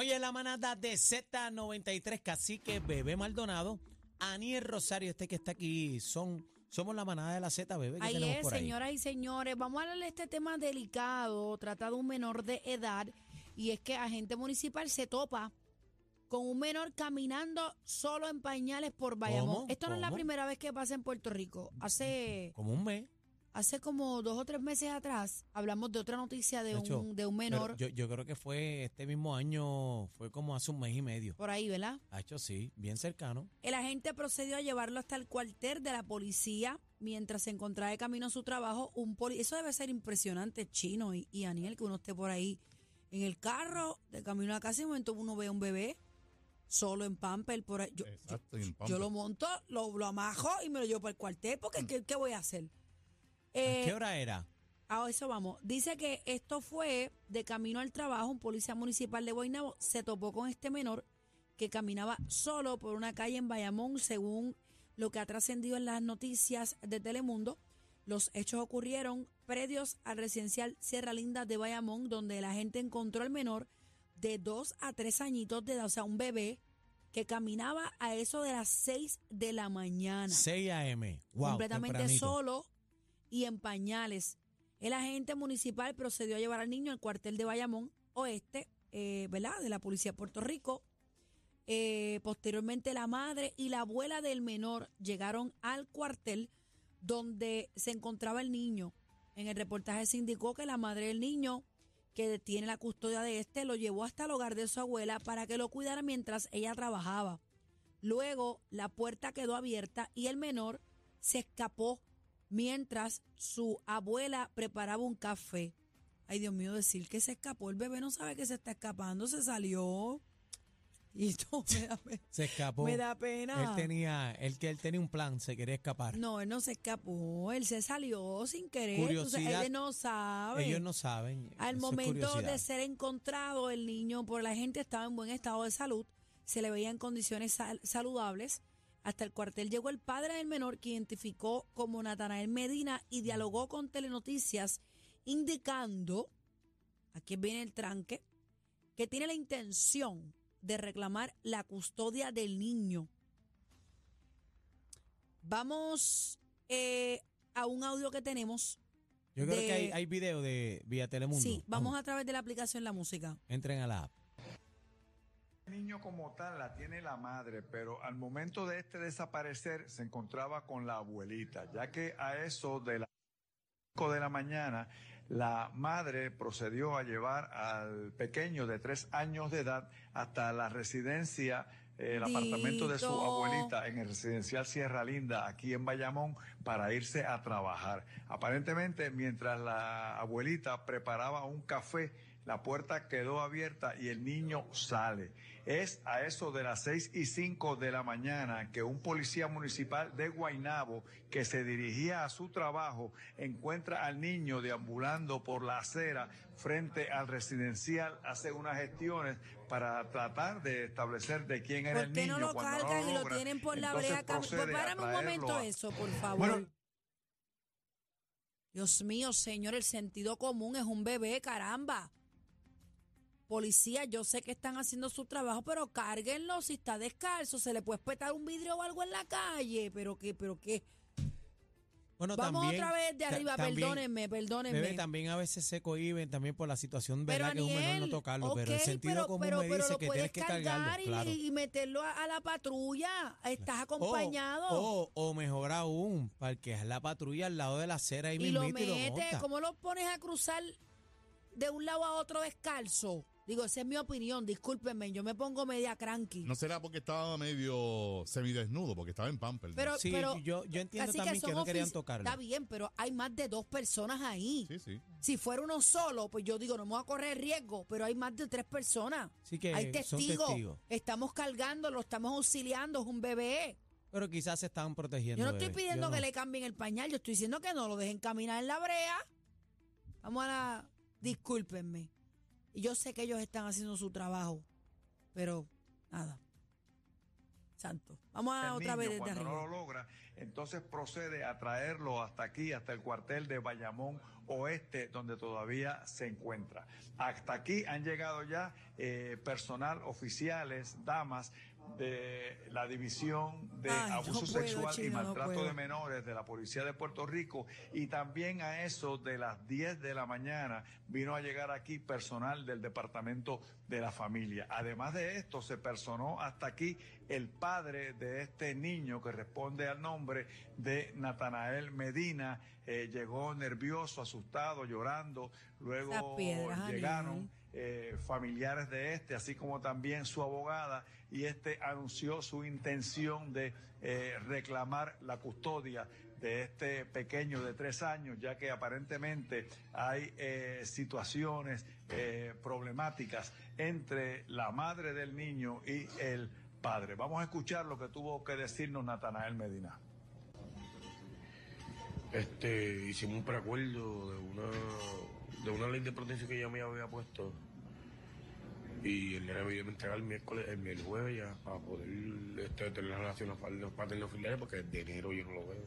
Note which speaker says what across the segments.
Speaker 1: Oye, la manada de Z93, Cacique, Bebé Maldonado, Aniel Rosario, este que está aquí, son, somos la manada de la Z, Bebé, que
Speaker 2: Ahí es,
Speaker 1: por ahí.
Speaker 2: señoras y señores. Vamos a hablar de este tema delicado. Trata de un menor de edad. Y es que agente municipal se topa con un menor caminando solo en pañales por Bayamón.
Speaker 1: ¿Cómo?
Speaker 2: Esto no es la primera vez que pasa en Puerto Rico. Hace,
Speaker 1: Como un mes.
Speaker 2: Hace como dos o tres meses atrás hablamos de otra noticia de,
Speaker 1: Nacho,
Speaker 2: un, de un menor
Speaker 1: Yo, yo creo que fue este mismo año, fue como hace un mes y medio.
Speaker 2: por ahí, ¿verdad?
Speaker 1: Ha hecho sí, bien cercano.
Speaker 2: El agente procedió a llevarlo hasta el cuartel de la policía mientras se encontraba de camino a su trabajo. Un poli Eso debe ser impresionante, Chino y, y Aniel, que uno esté por ahí en el carro, de camino a casa, y de momento uno ve a un bebé solo en pamper por ahí. Yo,
Speaker 3: Exacto, en
Speaker 2: lo monto, lo, lo amajo y me lo llevo para el cuartel, porque ¿qué, qué voy a hacer?
Speaker 1: ¿A
Speaker 2: Eh,
Speaker 1: qué hora era?
Speaker 2: a eso vamos. Dice que esto fue de camino al trabajo. Un policía municipal de Guaynabo se topó con este menor que caminaba solo por una calle en Bayamón, según lo que ha trascendido en las noticias de Telemundo. Los hechos ocurrieron predios al residencial Sierra Linda de Bayamón, donde la gente encontró al menor de dos a tres añitos de edad, o sea, un bebé que caminaba a eso de las seis de la mañana
Speaker 1: 6 a.m. Wow,
Speaker 2: completamente
Speaker 1: tempranito.
Speaker 2: solo y en pañales. El agente municipal procedió a llevar al niño al cuartel de Bayamón Oeste, eh, ¿verdad? De la Policía de Puerto Rico. Eh, posteriormente, la madre y la abuela del menor llegaron al cuartel donde se encontraba el niño. En el reportaje se indicó que la madre del niño, que tiene la custodia de este, lo llevó hasta el hogar de su abuela para que lo cuidara mientras ella trabajaba. Luego, la puerta quedó abierta y el menor se escapó mientras su abuela preparaba un café. Ay, Dios mío, decir que se escapó. El bebé no sabe que se está escapando, se salió. Y esto me da, pe-
Speaker 1: Se escapó.
Speaker 2: me da pena.
Speaker 1: Él tenía, él, que él tenía un plan, se quería escapar.
Speaker 2: No, él no se escapó, él se salió sin querer. Entonces,
Speaker 1: Curiosidad.
Speaker 2: él no sabe.
Speaker 1: Ellos no saben.
Speaker 2: Al momento de ser encontrado, el niño por la gente estaba en buen estado de salud, se le veía en condiciones sal- saludables. Hasta el cuartel llegó el padre del menor que identificó como Natanael Medina y dialogó con Telenoticias indicando, aquí viene el tranque, que tiene la intención de reclamar la custodia del niño. Vamos eh, a un audio que tenemos.
Speaker 1: Yo creo
Speaker 2: de-
Speaker 1: que hay, hay video de vía Telemundo.
Speaker 2: Sí, vamos a través de la aplicación La Música.
Speaker 1: Entren a la app.
Speaker 4: Niño como tal la tiene la madre, pero al momento de este desaparecer se encontraba con la abuelita, ya que a eso de las 5 de la mañana la madre procedió a llevar al pequeño de tres años de edad hasta la residencia, eh, el apartamento de su abuelita en el residencial Sierra Linda, aquí en Bayamón, para irse a trabajar. Aparentemente, mientras la abuelita preparaba un café, la puerta quedó abierta y el niño sale. Es a eso de las seis y cinco de la mañana que un policía municipal de Guaynabo que se dirigía a su trabajo encuentra al niño deambulando por la acera frente al residencial, hace unas gestiones para tratar de establecer de quién era
Speaker 2: ¿Por
Speaker 4: el
Speaker 2: qué
Speaker 4: niño.
Speaker 2: no lo
Speaker 4: Cuando
Speaker 2: cargan y lo tienen por la brea? Pues párame un momento
Speaker 4: a-
Speaker 2: eso, por favor.
Speaker 4: Bueno.
Speaker 2: Dios mío, señor, el sentido común es un bebé, caramba. Policía, yo sé que están haciendo su trabajo, pero cárguenlo si está descalzo, se le puede espetar un vidrio o algo en la calle, pero qué, pero qué.
Speaker 1: Bueno,
Speaker 2: Vamos
Speaker 1: también,
Speaker 2: otra vez de arriba,
Speaker 1: también,
Speaker 2: perdónenme, perdónenme.
Speaker 1: Bebé, también a veces se cohiben también por la situación,
Speaker 2: Pero
Speaker 1: ¿verdad? que es un menor no tocarlo, pero el sentido
Speaker 2: pero-
Speaker 1: común
Speaker 2: pero-
Speaker 1: me
Speaker 2: pero
Speaker 1: dice
Speaker 2: lo
Speaker 1: que tienes que cargarlo,
Speaker 2: cargar y,
Speaker 1: claro.
Speaker 2: y meterlo a, a la patrulla. Estás
Speaker 1: O-
Speaker 2: acompañado.
Speaker 1: O, o mejor aún, parqueas la patrulla al lado de la acera
Speaker 2: y lo
Speaker 1: y lo
Speaker 2: metes,
Speaker 1: montas.
Speaker 2: ¿cómo lo pones a cruzar de un lado a otro descalzo? Digo, esa es mi opinión, discúlpenme, yo me pongo media cranky.
Speaker 3: No será porque estaba medio semidesnudo, porque estaba en pamper. ¿no?
Speaker 2: Pero-
Speaker 1: Sí, yo, yo entiendo
Speaker 2: Así
Speaker 1: también que, no querían tocarlo.
Speaker 2: Está bien, pero hay más de dos personas ahí.
Speaker 3: Sí, sí.
Speaker 2: Si fuera uno solo, pues yo digo, no me voy a correr riesgo, pero hay más de tres personas.
Speaker 1: Sí que
Speaker 2: hay
Speaker 1: son
Speaker 2: testigos.
Speaker 1: testigos.
Speaker 2: Estamos cargándolo, estamos auxiliando, es un bebé.
Speaker 1: Pero quizás se estaban protegiendo.
Speaker 2: Yo no estoy
Speaker 1: bebé.
Speaker 2: pidiendo
Speaker 1: Yo
Speaker 2: que
Speaker 1: no.
Speaker 2: le cambien el pañal, yo estoy diciendo que no lo dejen caminar en la brea. Vamos a la... Discúlpenme. Y yo sé que ellos están haciendo su trabajo, pero nada. Santo. Vamos a
Speaker 4: el
Speaker 2: otra
Speaker 4: niño,
Speaker 2: vez desde
Speaker 4: cuando
Speaker 2: arriba.
Speaker 4: no lo logra, entonces procede a traerlo hasta aquí, hasta el cuartel de Bayamón Oeste, donde todavía se encuentra. Hasta aquí han llegado ya eh, personal, oficiales, damas de la división de
Speaker 2: Ay, no
Speaker 4: abuso
Speaker 2: puedo,
Speaker 4: sexual y
Speaker 2: no
Speaker 4: maltrato de menores de la Policía de Puerto Rico y también a eso de las 10 de la mañana vino a llegar aquí personal del Departamento de la Familia. Además de esto, se personó hasta aquí el padre de este niño que responde al nombre de Natanael Medina. Eh, llegó nervioso, asustado, llorando. Luego llegaron. Eh, familiares de este, así como también su abogada, y este anunció su intención de eh, reclamar la custodia de este pequeño de tres años, ya que aparentemente hay eh, situaciones eh, problemáticas entre la madre del niño y el padre. Vamos a escuchar lo que tuvo que decirnos Natanael Medina.
Speaker 5: Este, hicimos un preacuerdo de una, de una ley de protección que ya me había puesto. Y el nene me iba a entregar el miércoles, el, el jueves ya, para poder este, tener relaciones paterno-filiales, porque de enero yo no lo veo.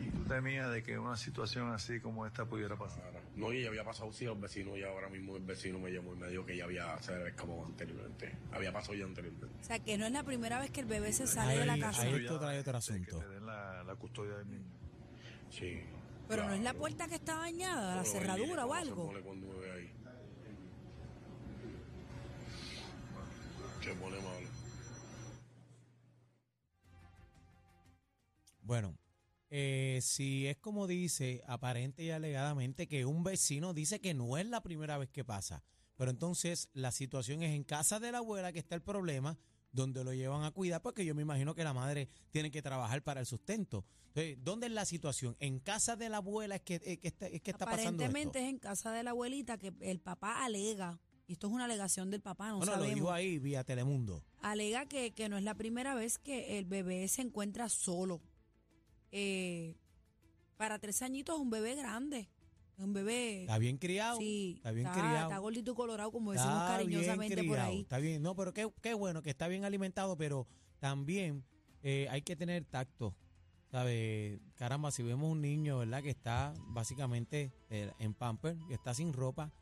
Speaker 4: Y tú temías de que una situación así como esta pudiera pasar.
Speaker 5: No, y ya había pasado sí a los vecinos, y ahora mismo el vecino me llamó y me dijo que ya había, se había escapado anteriormente. Había pasado ya anteriormente.
Speaker 2: O sea, que no es la primera vez que el bebé se sale de la casa.
Speaker 1: ahí-
Speaker 4: Esto
Speaker 1: trae otro asunto.
Speaker 4: Que le den la, la custodia del niño.
Speaker 5: Sí.
Speaker 2: Pero no es la puerta que está dañada, la cerradura o
Speaker 5: ¿cómo se
Speaker 2: algo.
Speaker 5: pone cuando me ve ahí? Se pone malo.
Speaker 1: Bueno, eh, si es como dice, aparente y alegadamente, que un vecino dice que no es la primera vez que pasa, pero entonces la situación es en casa de la abuela que está el problema, donde lo llevan a cuidar, porque yo me imagino que la madre tiene que trabajar para el sustento. Entonces, ¿dónde es la situación? ¿En casa de la abuela es que, que está, es que está pasando esto?
Speaker 2: Aparentemente es en casa de la abuelita que el papá alega, y esto es una alegación del papá, no
Speaker 1: Bueno, lo
Speaker 2: sabemos.
Speaker 1: dijo ahí vía Telemundo.
Speaker 2: alega que, que no es la primera vez que el bebé se encuentra solo. Eh, para tres añitos es un bebé grande. Es un bebé.
Speaker 1: Está bien criado.
Speaker 2: sí,
Speaker 1: está bien
Speaker 2: está,
Speaker 1: criado.
Speaker 2: está gordito y colorado, como decimos
Speaker 1: Está
Speaker 2: cariñosamente
Speaker 1: bien
Speaker 2: por ahí.
Speaker 1: Está bien, no, pero qué, qué bueno que está bien alimentado, pero también eh, hay que tener tacto. ¿Sabe? Caramba, si vemos un niño, ¿verdad? Que está básicamente eh, en pamper, que está sin ropa.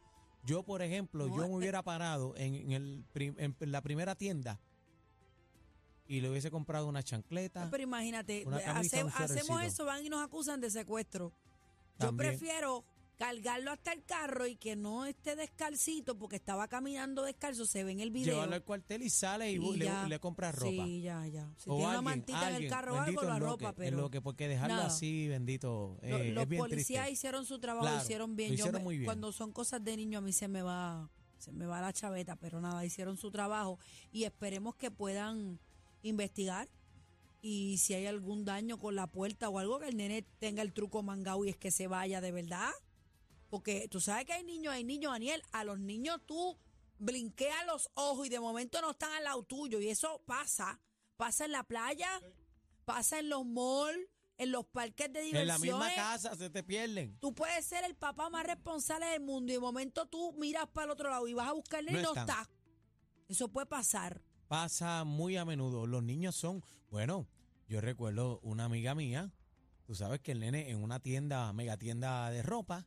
Speaker 1: Yo, por ejemplo,
Speaker 2: No,
Speaker 1: yo
Speaker 2: eh,
Speaker 1: me hubiera parado en, en el, en la primera tienda y le hubiese comprado una chancleta.
Speaker 2: Pero imagínate,
Speaker 1: camisa,
Speaker 2: hace- hacemos eso, van y nos acusan de secuestro. Yo prefiero cargarlo hasta el carro y que no esté descalcito porque estaba caminando descalzo, se ve en el video.
Speaker 1: Llevarlo al cuartel y sale y,
Speaker 2: Y
Speaker 1: le, le compras ropa.
Speaker 2: Sí, ya, ya. Si
Speaker 1: O
Speaker 2: tiene una
Speaker 1: alguien,
Speaker 2: mantita en el carro o algo, la ropa,
Speaker 1: que-
Speaker 2: pero
Speaker 1: lo que porque dejarlo
Speaker 2: nada.
Speaker 1: así, bendito,
Speaker 2: Lo-
Speaker 1: eh,
Speaker 2: los
Speaker 1: bien
Speaker 2: policías
Speaker 1: triste.
Speaker 2: hicieron su trabajo,
Speaker 1: Claro,
Speaker 2: hicieron bien.
Speaker 1: lo
Speaker 2: Yo me-
Speaker 1: muy bien.
Speaker 2: Cuando son cosas de niño a mí se me va se me va la chaveta, pero nada, hicieron su trabajo y esperemos que puedan investigar y si hay algún daño con la puerta o algo que el nene tenga el truco mangado y es que se vaya de verdad. Porque tú sabes que hay niños, hay niños, Daniel, a los niños tú blinqueas los ojos y de momento no están al lado tuyo y eso pasa. Pasa en la playa, pasa en los malls, en los parques de
Speaker 1: En la misma casa se te pierden.
Speaker 2: Tú puedes ser el papá más responsable del mundo y de momento tú miras para el otro lado y vas a buscarle
Speaker 1: No
Speaker 2: y no está. Eso puede pasar.
Speaker 1: Pasa muy a menudo. Los niños son, bueno, yo recuerdo una amiga mía, tú sabes que el nene en una tienda, mega tienda de ropa,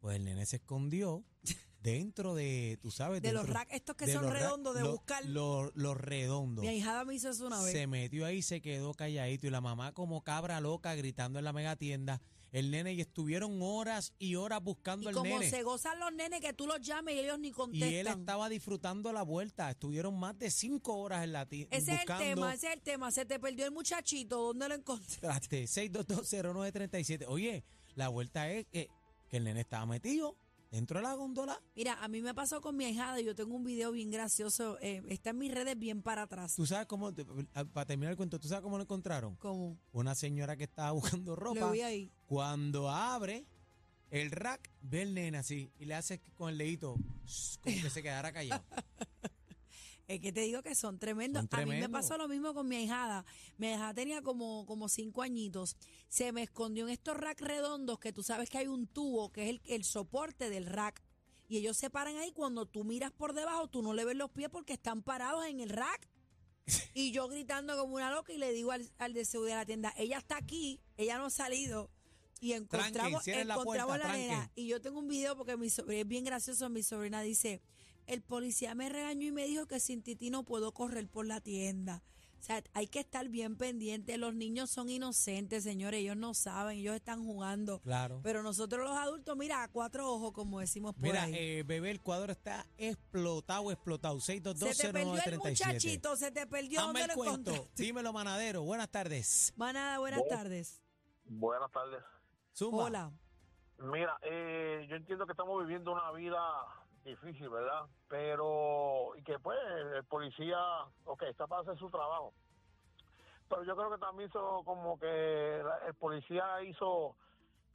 Speaker 1: pues el nene se escondió dentro de, tú sabes,
Speaker 2: De los racks estos que son redondos de
Speaker 1: lo-
Speaker 2: buscar.
Speaker 1: lo- Los redondos.
Speaker 2: Mi ahijada me hizo eso una vez.
Speaker 1: Se metió ahí, se quedó calladito y la mamá como cabra loca gritando en la mega tienda. El nene y estuvieron horas y horas buscando
Speaker 2: y
Speaker 1: al
Speaker 2: como
Speaker 1: nene.
Speaker 2: se gozan los nenes que tú los llames y ellos ni
Speaker 1: Y
Speaker 2: contestan.
Speaker 1: él estaba disfrutando la vuelta. Estuvieron más de cinco horas en la tienda.
Speaker 2: ese
Speaker 1: buscando.
Speaker 2: es el tema, ese es el tema. Se te perdió el muchachito. ¿Dónde lo encontré?
Speaker 1: Traste, 6220937. Oye, la vuelta es que, que el nene estaba metido dentro de la góndola.
Speaker 2: Mira, a mí me pasó con mi ahijada y yo tengo un video bien gracioso. eh, está en mis redes bien para atrás.
Speaker 1: Tú sabes cómo, te- para terminar el cuento, ¿tú sabes cómo lo encontraron?
Speaker 2: Como
Speaker 1: Una señora que estaba buscando ropa.
Speaker 2: lo vi ahí.
Speaker 1: Cuando abre el rack, ve el nene así y le hace con el dedito shh, como que se quedara callado.
Speaker 2: Es que te digo que son tremendos.
Speaker 1: Son
Speaker 2: A mí me pasó lo mismo con mi ahijada. Mi ahijada tenía como, como cinco añitos. Se me escondió en estos racks redondos que tú sabes que hay un tubo que es el, el soporte del rack. Y ellos se paran ahí. Cuando tú miras por debajo, tú no le ves los pies porque están parados en el rack. Y yo gritando como una loca y le digo al, al de seguridad de la tienda, ella está aquí, ella no ha salido. Y encontramos,
Speaker 1: la
Speaker 2: encontramos
Speaker 1: puerta,
Speaker 2: la nena.
Speaker 1: tranquen.
Speaker 2: Y yo tengo un video porque mi sobrina es bien gracioso. Mi sobrina dice, el policía me regañó y me dijo que sin Titi no puedo correr por la tienda. O sea, hay que estar bien pendiente. Los niños son inocentes, señores. Ellos no saben, ellos están jugando.
Speaker 1: Claro.
Speaker 2: Pero nosotros los adultos, mira, a cuatro ojos, como decimos por
Speaker 1: Mira,
Speaker 2: ahí.
Speaker 1: eh, bebé, el cuadro está explotado, explotado.
Speaker 2: se te perdió el
Speaker 1: 6220937.
Speaker 2: muchachito, se te perdió.
Speaker 1: Hazme
Speaker 2: ¿Dónde
Speaker 1: el
Speaker 2: lo
Speaker 1: cuento. Dímelo, manadero. Buenas tardes.
Speaker 2: Manada, buenas tardes.
Speaker 6: Buenas tardes.
Speaker 1: Zumba.
Speaker 2: Hola.
Speaker 6: Mira, eh, yo entiendo que estamos viviendo una vida difícil, ¿verdad? Pero, y que pues el policía, ok, está para hacer su trabajo. Pero yo creo que también hizo como que el policía hizo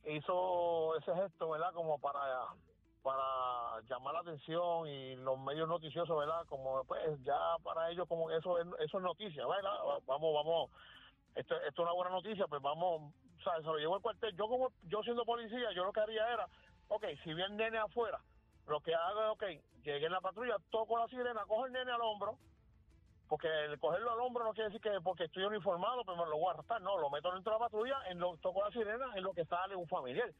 Speaker 6: hizo ese gesto, ¿verdad? Como para para llamar la atención y los medios noticiosos, ¿verdad? Como pues ya para ellos como eso es, eso es noticia, ¿verdad? Vamos, vamos, esto, esto es una buena noticia, pues vamos, o sea, se lo llevo al cuartel. Yo como yo siendo policía, yo lo que haría era, ok, si el nene afuera, lo que haga es, ok, llegué en la patrulla, toco la sirena, cojo el nene al hombro, porque el cogerlo al hombro no quiere decir que porque estoy uniformado, pues me lo voy a arrastrar, no, lo meto dentro de la patrulla, en lo, toco la sirena, en lo que sale un familiar,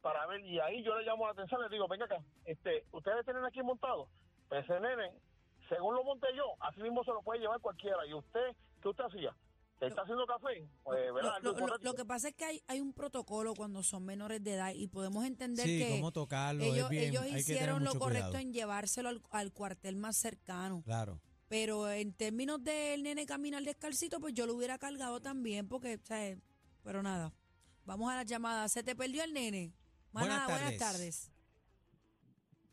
Speaker 6: para ver, y ahí yo le llamo la atención, le digo, venga acá, este, ustedes tienen aquí montado, pues ese nene, según lo monté yo, así mismo se lo puede llevar cualquiera, y usted, ¿qué usted hacía? ¿Te está haciendo café? Pues, ¿verdad?
Speaker 2: Lo,
Speaker 6: Algo
Speaker 2: lo- lo-
Speaker 6: correcto.
Speaker 2: lo que pasa es que hay, hay un protocolo cuando son menores de edad y podemos entender
Speaker 1: Sí,
Speaker 2: que
Speaker 1: cómo tocarlo.
Speaker 2: ellos,
Speaker 1: es bien,
Speaker 2: ellos
Speaker 1: hay que tener
Speaker 2: hicieron lo correcto
Speaker 1: cuidado.
Speaker 2: en llevárselo al, al cuartel más cercano.
Speaker 1: Claro.
Speaker 2: Pero en términos del nene caminar descalcito, pues yo lo hubiera cargado también porque, o sea, pero nada. Vamos a la llamada. ¿Se te perdió el nene?
Speaker 1: Buenas
Speaker 2: Manada, buenas
Speaker 1: tardes.
Speaker 2: tardes.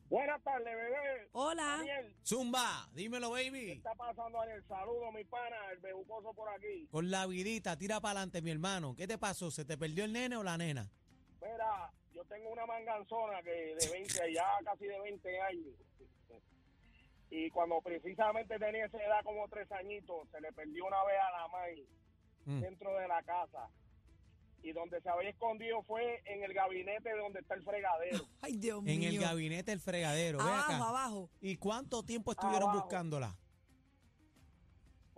Speaker 6: Buenas tardes, bebé.
Speaker 2: Hola.
Speaker 6: Daniel,
Speaker 1: Zumba, dímelo, baby.
Speaker 6: está pasando en el saludo, mi pana, el por aquí.
Speaker 1: Con la vidita, tira para adelante, mi hermano. ¿Qué te pasó? ¿Se te perdió el nene o la nena?
Speaker 6: Mira, yo tengo una manganzona que de 20, ya casi de 20 años. Y cuando precisamente tenía esa edad como tres añitos, se le perdió una vez a la madre
Speaker 1: Mm.
Speaker 6: dentro de la casa. Y donde se había escondido fue en el gabinete donde está el fregadero.
Speaker 2: Ay, Dios
Speaker 1: En
Speaker 2: mío.
Speaker 1: el gabinete del fregadero.
Speaker 2: Abajo,
Speaker 1: acá.
Speaker 2: abajo.
Speaker 1: ¿Y cuánto tiempo estuvieron
Speaker 6: Abajo.
Speaker 1: buscándola?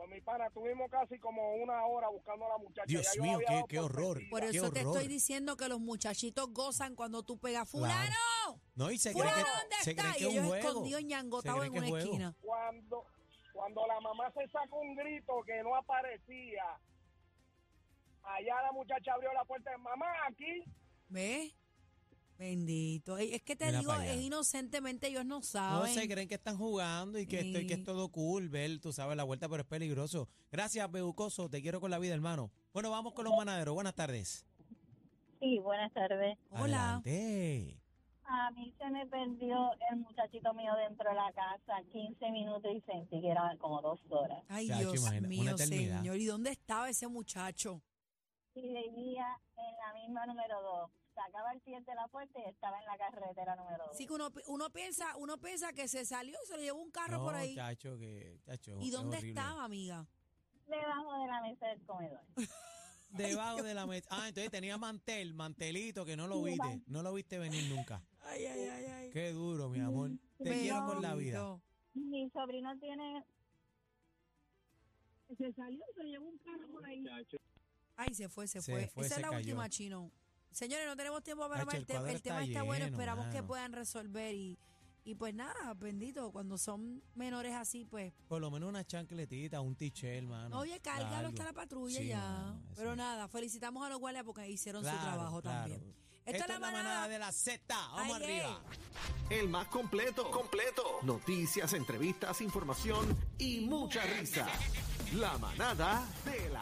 Speaker 6: Pues mi pana, tuvimos casi como una hora buscando a la muchacha.
Speaker 1: Dios
Speaker 6: Ya
Speaker 1: mío, qué- horror.
Speaker 2: Por
Speaker 1: Qué
Speaker 2: eso te
Speaker 1: horror.
Speaker 2: estoy diciendo que los muchachitos gozan cuando tú pegas ¡Fulano!
Speaker 1: No, y se cree
Speaker 2: ¡Fulano,
Speaker 1: que,
Speaker 2: ¿dónde
Speaker 1: se
Speaker 2: está?
Speaker 1: cree que
Speaker 2: Y ellos escondidos ñangotados en una
Speaker 1: juego.
Speaker 2: esquina.
Speaker 6: cuando cuando la mamá se sacó un grito que no aparecía, allá la muchacha abrió la puerta de mamá aquí.
Speaker 2: ¿Ves? Bendito. Es que te
Speaker 1: Mira
Speaker 2: digo,
Speaker 1: allá.
Speaker 2: es inocentemente, ellos no
Speaker 1: No
Speaker 2: saben.
Speaker 1: se creen que están jugando y que, esto, y que es
Speaker 2: Sí.
Speaker 1: todo cool ver, tú sabes, la vuelta, pero es peligroso. Gracias, Bebucoso. Te quiero con la vida, hermano. Bueno, vamos con los manaderos. Buenas tardes.
Speaker 7: Sí, buenas tardes.
Speaker 2: Hola.
Speaker 1: Adelante.
Speaker 7: A mí se me perdió el muchachito mío dentro de la casa 15 minutos y sentí que eran como dos horas.
Speaker 2: Ay,
Speaker 1: Chacho,
Speaker 2: Dios
Speaker 1: imagina, una
Speaker 2: mío,
Speaker 1: eternidad.
Speaker 2: señor. ¿Y dónde estaba ese muchacho?
Speaker 7: Y vivía en la misma número dos. Sacaba el pie de la puerta y estaba en la carretera número dos.
Speaker 2: Sí que uno, uno piensa, uno piensa que se salió y se lo llevó un carro
Speaker 1: No,
Speaker 2: por ahí.
Speaker 1: chacho, que, chacho,
Speaker 2: ¿Y
Speaker 1: es
Speaker 2: dónde
Speaker 1: horrible.
Speaker 2: estaba, amiga?
Speaker 7: Debajo de la mesa del comedor.
Speaker 1: Debajo de la mesa. Ah, entonces tenía mantel, mantelito, que no lo viste. No lo viste venir nunca.
Speaker 2: Ay, ay, ay, ay.
Speaker 1: Qué duro, mi amor. Te quiero con la vida.
Speaker 7: Mi sobrino tiene... Se salió y se llevó un carro por ahí.
Speaker 2: Ay, se fue, se,
Speaker 1: Se
Speaker 2: fue.
Speaker 1: fue,
Speaker 2: Esa
Speaker 1: se
Speaker 2: es la
Speaker 1: cayó.
Speaker 2: última, Chino. Señores, no tenemos tiempo para más.
Speaker 1: el
Speaker 2: El, te- el
Speaker 1: está
Speaker 2: tema está bueno. Esperamos que puedan resolver. Y, y pues nada, bendito, cuando son menores así, pues.
Speaker 1: Por lo menos una chancletita, un t-shirt, hermano.
Speaker 2: Oye, cárgalo hasta la patrulla
Speaker 1: Sí,
Speaker 2: ya.
Speaker 1: mano,
Speaker 2: Pero
Speaker 1: es.
Speaker 2: nada, felicitamos a los guardias porque hicieron su trabajo
Speaker 1: claro.
Speaker 2: también.
Speaker 1: Esta, es la manada de la Z. Vamos
Speaker 2: Ay,
Speaker 1: arriba.
Speaker 8: El más completo. Completo. Noticias, entrevistas, información y mucha risa. La manada de la